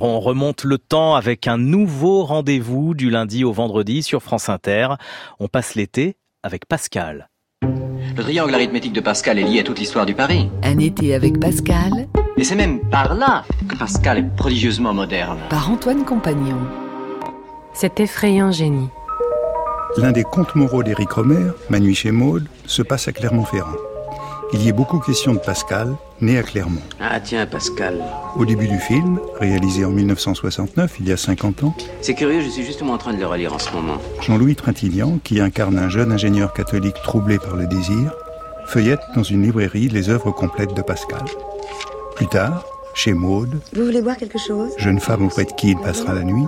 On remonte le temps avec un nouveau rendez-vous du lundi au vendredi sur France Inter. On passe l'été avec Pascal. Le triangle arithmétique de Pascal est lié à toute l'histoire du Paris. Un été avec Pascal. Et c'est même par là que Pascal est prodigieusement moderne. Par Antoine Compagnon. Cet effrayant génie. L'un des contes moraux d'Éric Romer, Manu chez Maud, se passe à Clermont-Ferrand. Il y est beaucoup question de Pascal, né à Clermont. Ah tiens, Pascal. Au début du film, réalisé en 1969, il y a 50 ans, C'est curieux, je suis justement en train de le relire en ce moment. Jean-Louis Trintignant, qui incarne un jeune ingénieur catholique troublé par le désir, feuillette dans une librairie les œuvres complètes de Pascal. Plus tard, chez Maude, Vous voulez boire quelque chose? jeune femme auprès de qui il passera la nuit,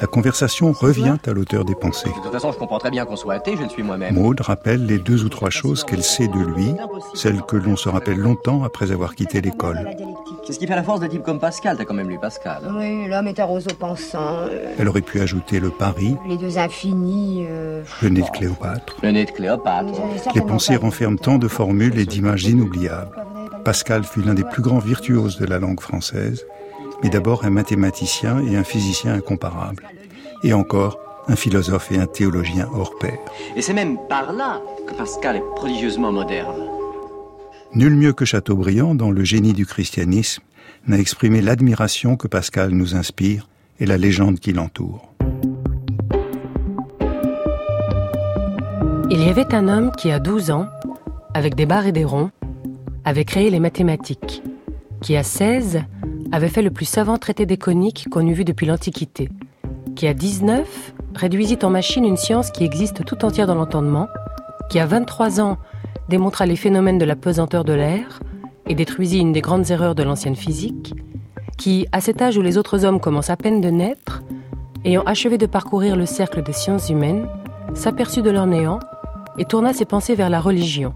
la conversation revient à l'auteur des pensées. De toute façon, je comprends très bien qu'on soit athée, je le suis moi-même. Maude rappelle les deux ou trois choses qu'elle sait de lui, celles que l'on se rappelle longtemps après avoir quitté l'école. C'est ce qui fait la force de types comme Pascal, t'as quand même lu Pascal. Oui, l'homme est un roseau pensant. euh, Elle aurait pu ajouter le Paris, les deux infinis. euh, le nez de Cléopâtre. Le nez de Cléopâtre. Les pensées renferment tant de formules et d'images inoubliables. Pascal fut l'un des plus grands virtuoses de la langue française, mais d'abord un mathématicien et un physicien incomparables. Et encore, un philosophe et un théologien hors pair. Et c'est même par là que Pascal est prodigieusement moderne. Nul mieux que Chateaubriand, dans Le génie du christianisme, n'a exprimé l'admiration que Pascal nous inspire et la légende qui l'entoure. Il y avait un homme qui, à 12 ans, avec des barres et des ronds, avait créé les mathématiques, qui, à 16, avait fait le plus savant traité des coniques qu'on eût vu depuis l'Antiquité, qui, à 19, réduisit en machine une science qui existe tout entière dans l'entendement, qui, à 23 ans, démontra les phénomènes de la pesanteur de l'air et détruisit une des grandes erreurs de l'ancienne physique, qui, à cet âge où les autres hommes commencent à peine de naître, ayant achevé de parcourir le cercle des sciences humaines, s'aperçut de leur néant et tourna ses pensées vers la religion,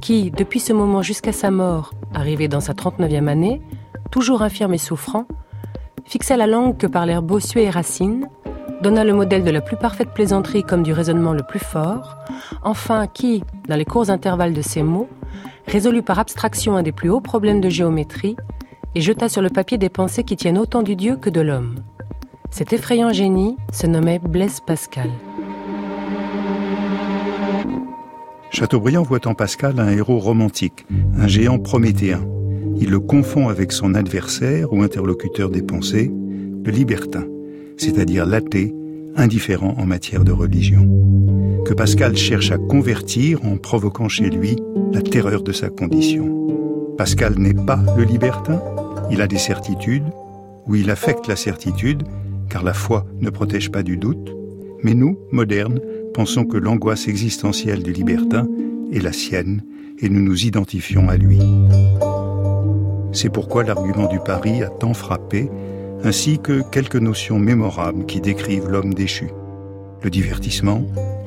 qui, depuis ce moment jusqu'à sa mort, arrivé dans sa 39e année, toujours infirme et souffrant, fixa la langue que parlèrent Bossuet et Racine, donna le modèle de la plus parfaite plaisanterie comme du raisonnement le plus fort, enfin qui, dans les courts intervalles de ses mots, résolut par abstraction un des plus hauts problèmes de géométrie et jeta sur le papier des pensées qui tiennent autant du Dieu que de l'homme. Cet effrayant génie se nommait Blaise Pascal. Chateaubriand voit en Pascal un héros romantique, un géant prométhéen. Il le confond avec son adversaire ou interlocuteur des pensées, le libertin, c'est-à-dire l'athée, indifférent en matière de religion. Que Pascal cherche à convertir en provoquant chez lui la terreur de sa condition. Pascal n'est pas le libertin, il a des certitudes, ou il affecte la certitude, car la foi ne protège pas du doute, mais nous, modernes, pensons que l'angoisse existentielle du libertin est la sienne et nous nous identifions à lui. C'est pourquoi l'argument du pari a tant frappé, ainsi que quelques notions mémorables qui décrivent l'homme déchu. Le divertissement,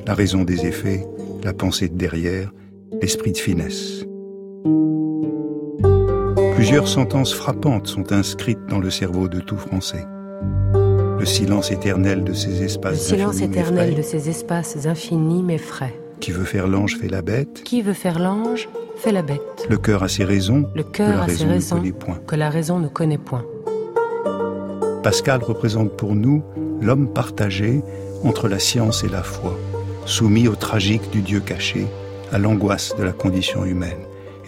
la raison des effets, la pensée de derrière, l'esprit de finesse. Plusieurs sentences frappantes sont inscrites dans le cerveau de tout Français. Le silence éternel de ces Le espaces silence infinis éternel de ces espaces infinis m'effraie. Qui veut faire l'ange fait la bête. Qui veut faire l'ange fait la bête. Le cœur a ses raisons. Le cœur a ses raisons que la raison ne connaît point. Pascal représente pour nous l'homme partagé entre la science et la foi, soumis au tragique du Dieu caché, à l'angoisse de la condition humaine.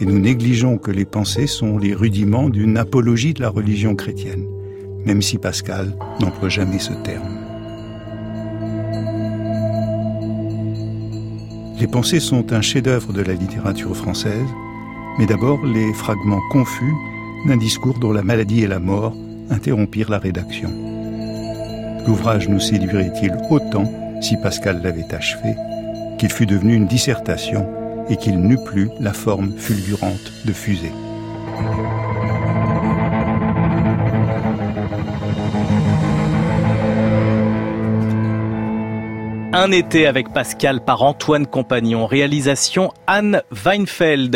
Et nous négligeons que les pensées sont les rudiments d'une apologie de la religion chrétienne, même si Pascal n'emploie jamais ce terme. Les pensées sont un chef-d'œuvre de la littérature française, mais d'abord les fragments confus d'un discours dont la maladie et la mort interrompirent la rédaction. L'ouvrage nous séduirait-il autant si Pascal l'avait achevé qu'il fût devenu une dissertation et qu'il n'eût plus la forme fulgurante de fusée? Un été avec Pascal par Antoine Compagnon. Réalisation Anne Weinfeld.